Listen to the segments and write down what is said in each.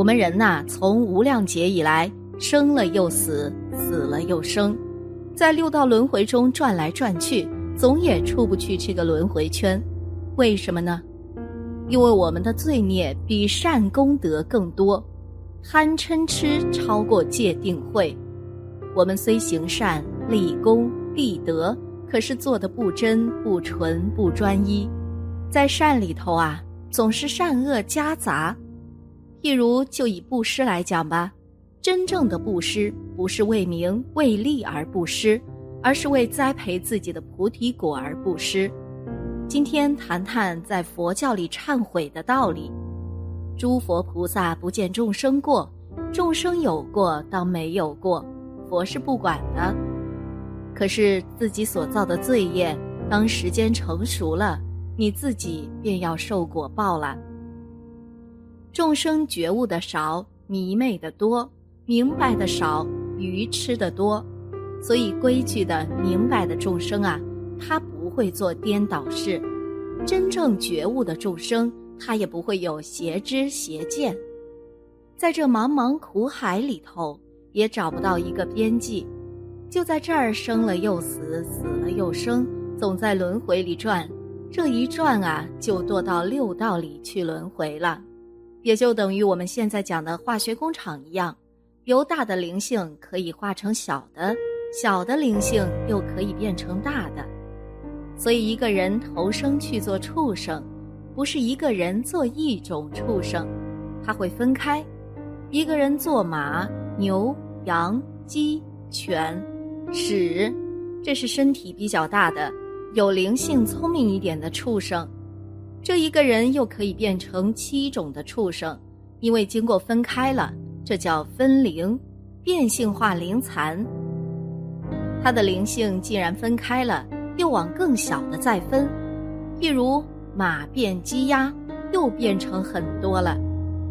我们人呐，从无量劫以来，生了又死，死了又生，在六道轮回中转来转去，总也出不去这个轮回圈。为什么呢？因为我们的罪孽比善功德更多，贪嗔痴超过戒定慧。我们虽行善、立功、立德，可是做的不真、不纯、不专一。在善里头啊，总是善恶夹杂。譬如就以布施来讲吧，真正的布施不是为名为利而布施，而是为栽培自己的菩提果而布施。今天谈谈在佛教里忏悔的道理。诸佛菩萨不见众生过，众生有过当没有过，佛是不管的。可是自己所造的罪业，当时间成熟了。你自己便要受果报了。众生觉悟的少，迷昧的多；明白的少，愚痴的多。所以规矩的、明白的众生啊，他不会做颠倒事；真正觉悟的众生，他也不会有邪知邪见。在这茫茫苦海里头，也找不到一个边际，就在这儿生了又死，死了又生，总在轮回里转。这一转啊，就堕到六道里去轮回了，也就等于我们现在讲的化学工厂一样，由大的灵性可以化成小的，小的灵性又可以变成大的。所以一个人投生去做畜生，不是一个人做一种畜生，他会分开。一个人做马、牛、羊、鸡、犬、豕，这是身体比较大的。有灵性、聪明一点的畜生，这一个人又可以变成七种的畜生，因为经过分开了，这叫分灵，变性化灵残。他的灵性既然分开了，又往更小的再分，譬如马变鸡鸭，又变成很多了，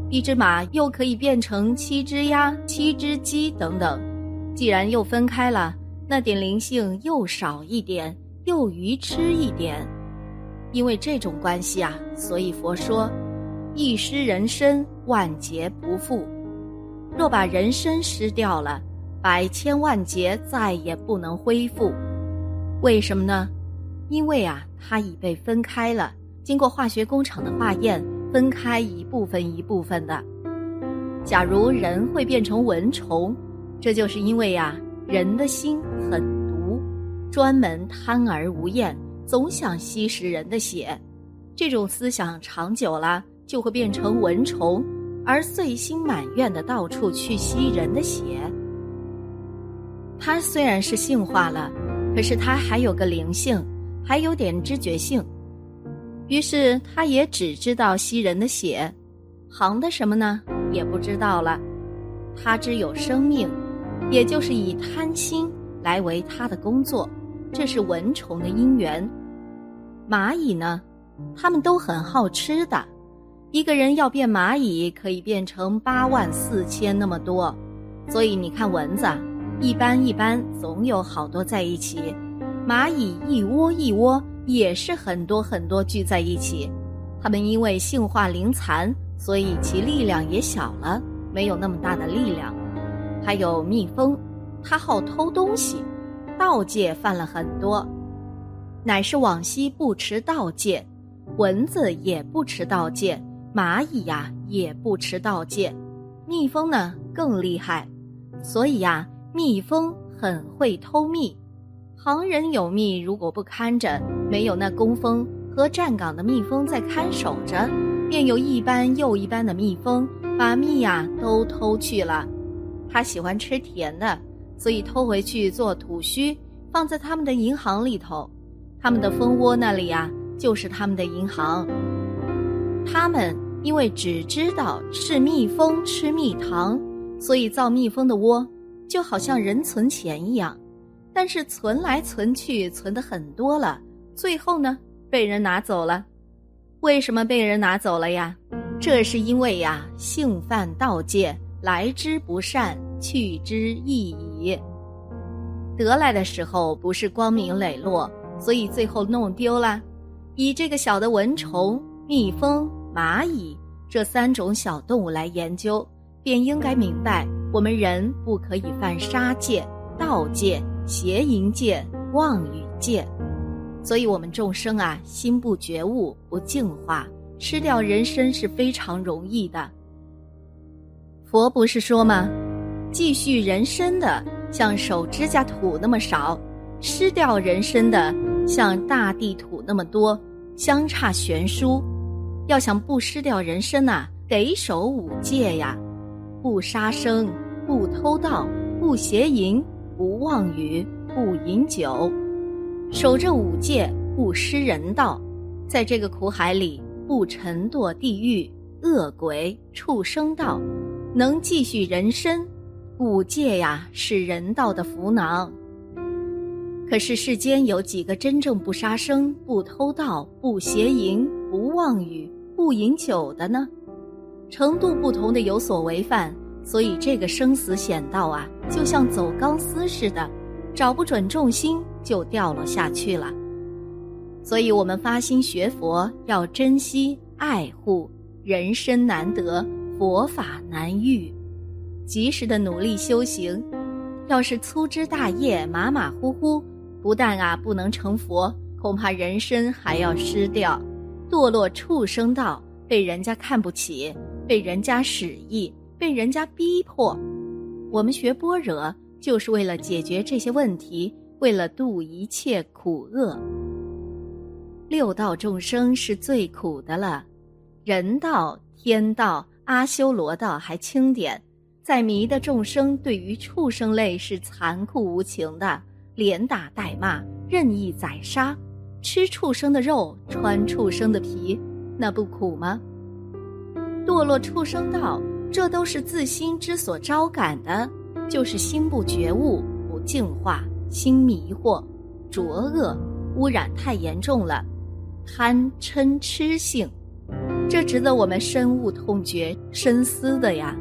一只马又可以变成七只鸭、七只鸡等等。既然又分开了，那点灵性又少一点。又愚痴一点，因为这种关系啊，所以佛说：一失人身，万劫不复。若把人身失掉了，百千万劫再也不能恢复。为什么呢？因为啊，它已被分开了，经过化学工厂的化验，分开一部分一部分的。假如人会变成蚊虫，这就是因为呀，人的心很毒。专门贪而无厌，总想吸食人的血，这种思想长久了就会变成蚊虫，而遂心满愿的到处去吸人的血。他虽然是性化了，可是他还有个灵性，还有点知觉性，于是他也只知道吸人的血，行的什么呢？也不知道了。他只有生命，也就是以贪心来为他的工作。这是蚊虫的因缘，蚂蚁呢，它们都很好吃的。一个人要变蚂蚁，可以变成八万四千那么多。所以你看，蚊子一般一般，总有好多在一起；蚂蚁一窝一窝，也是很多很多聚在一起。它们因为性化灵残，所以其力量也小了，没有那么大的力量。还有蜜蜂，它好偷东西。盗窃犯了很多，乃是往昔不持道戒，蚊子也不持道戒，蚂蚁呀也不持道戒，蜜蜂呢更厉害，所以呀，蜜蜂很会偷蜜。旁人有蜜，如果不看着，没有那工蜂和站岗的蜜蜂在看守着，便有一班又一班的蜜蜂把蜜呀都偷去了。它喜欢吃甜的。所以偷回去做土虚，放在他们的银行里头，他们的蜂窝那里呀，就是他们的银行。他们因为只知道是蜜蜂吃蜜糖，所以造蜜蜂的窝，就好像人存钱一样。但是存来存去，存的很多了，最后呢，被人拿走了。为什么被人拿走了呀？这是因为呀，性犯盗戒，来之不善。去之易矣。得来的时候不是光明磊落，所以最后弄丢了。以这个小的蚊虫、蜜蜂、蚂蚁这三种小动物来研究，便应该明白，我们人不可以犯杀戒、盗戒、邪淫戒、妄语戒。所以，我们众生啊，心不觉悟、不净化，吃掉人参是非常容易的。佛不是说吗？继续人参的，像手指甲土那么少；吃掉人参的，像大地土那么多，相差悬殊。要想不失掉人身呐，得守五戒呀：不杀生，不偷盗，不邪淫，不妄语，不饮酒。守这五戒，不失人道，在这个苦海里不沉堕地狱、恶鬼、畜生道，能继续人身。五戒呀，是人道的福囊。可是世间有几个真正不杀生、不偷盗、不邪淫、不妄语、不饮酒的呢？程度不同的有所违犯，所以这个生死险道啊，就像走钢丝似的，找不准重心。就掉落下去了，所以我们发心学佛，要珍惜爱护人身难得，佛法难遇，及时的努力修行。要是粗枝大叶、马马虎虎，不但啊不能成佛，恐怕人身还要失掉，堕落畜生道，被人家看不起，被人家使役，被人家逼迫。我们学般若，就是为了解决这些问题。为了度一切苦厄，六道众生是最苦的了。人道、天道、阿修罗道还轻点，在迷的众生对于畜生类是残酷无情的，连打带骂，任意宰杀，吃畜生的肉，穿畜生的皮，那不苦吗？堕落畜生道，这都是自心之所招感的，就是心不觉悟，不净化。心迷惑、浊恶、污染太严重了，贪嗔痴性，这值得我们深悟痛觉、深思的呀。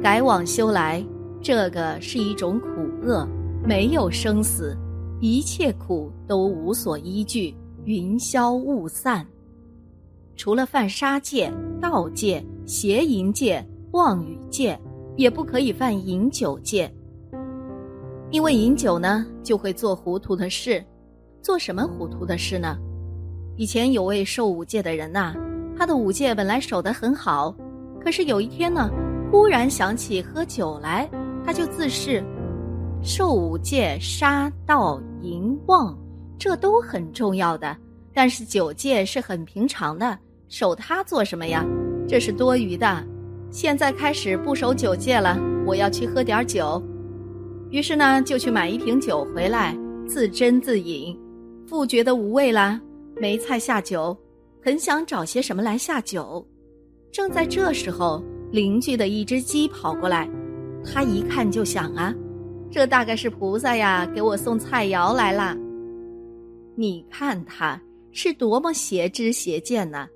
改往修来，这个是一种苦厄，没有生死，一切苦都无所依据，云消雾散。除了犯杀戒、盗戒、邪淫戒、妄语戒，也不可以犯饮酒戒。因为饮酒呢，就会做糊涂的事，做什么糊涂的事呢？以前有位受五戒的人呐，他的五戒本来守得很好，可是有一天呢，忽然想起喝酒来，他就自恃，受五戒杀盗淫妄，这都很重要的，但是酒戒是很平常的，守它做什么呀？这是多余的。现在开始不守酒戒了，我要去喝点酒。于是呢，就去买一瓶酒回来，自斟自饮，复觉得无味啦，没菜下酒，很想找些什么来下酒。正在这时候，邻居的一只鸡跑过来，他一看就想啊，这大概是菩萨呀，给我送菜肴来了。你看他是多么邪知邪见呢？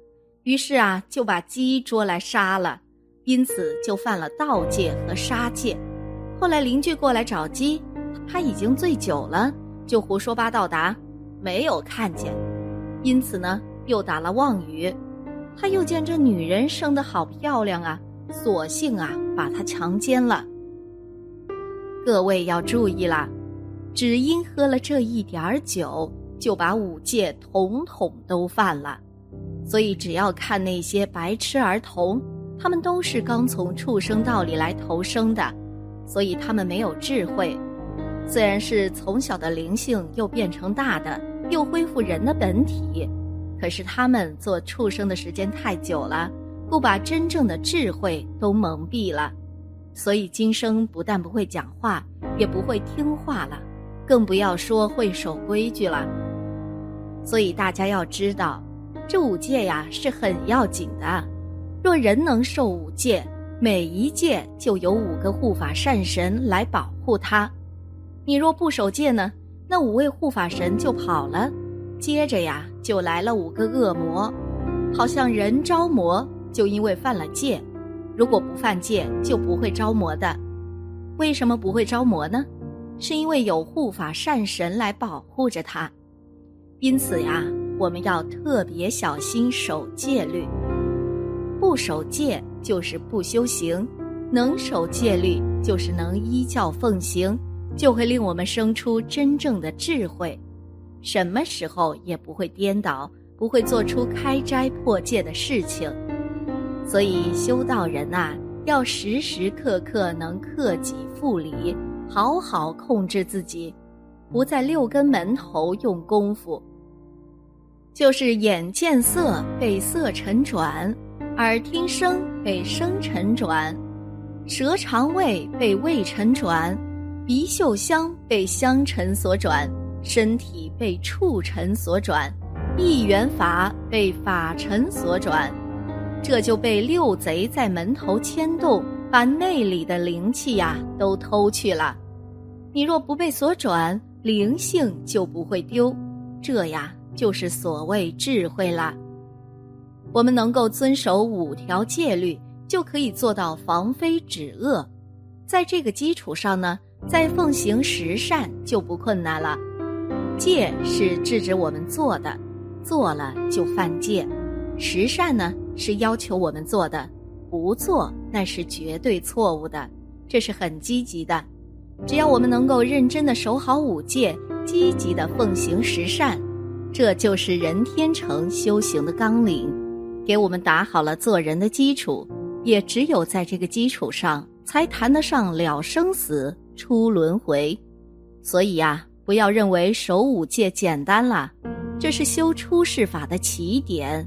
于是啊，就把鸡捉来杀了，因此就犯了盗戒和杀戒。后来邻居过来找鸡，他已经醉酒了，就胡说八道答没有看见，因此呢又打了妄语。他又见这女人生得好漂亮啊，索性啊把她强奸了。各位要注意啦，只因喝了这一点酒，就把五戒统统都犯了。所以只要看那些白痴儿童，他们都是刚从畜生道里来投生的。所以他们没有智慧，虽然是从小的灵性又变成大的，又恢复人的本体，可是他们做畜生的时间太久了，故把真正的智慧都蒙蔽了。所以今生不但不会讲话，也不会听话了，更不要说会守规矩了。所以大家要知道，这五戒呀是很要紧的。若人能受五戒，每一戒就有五个护法善神来保护他，你若不守戒呢，那五位护法神就跑了，接着呀就来了五个恶魔，好像人招魔，就因为犯了戒，如果不犯戒就不会招魔的。为什么不会招魔呢？是因为有护法善神来保护着他，因此呀，我们要特别小心守戒律。不守戒就是不修行，能守戒律，就是能依教奉行，就会令我们生出真正的智慧，什么时候也不会颠倒，不会做出开斋破戒的事情。所以修道人呐，要时时刻刻能克己复礼，好好控制自己，不在六根门头用功夫。就是眼见色被色尘转，耳听声被声尘转。舌肠胃被味尘转，鼻嗅香被香尘所转，身体被触尘所转，意缘法被法尘所转，这就被六贼在门头牵动，把内里的灵气呀都偷去了。你若不被所转，灵性就不会丢，这呀就是所谓智慧了。我们能够遵守五条戒律。就可以做到防非止恶，在这个基础上呢，再奉行十善就不困难了。戒是制止我们做的，做了就犯戒；十善呢是要求我们做的，不做那是绝对错误的。这是很积极的。只要我们能够认真的守好五戒，积极的奉行十善，这就是人天成修行的纲领，给我们打好了做人的基础。也只有在这个基础上，才谈得上了生死、出轮回。所以呀，不要认为守五戒简单了，这是修出世法的起点，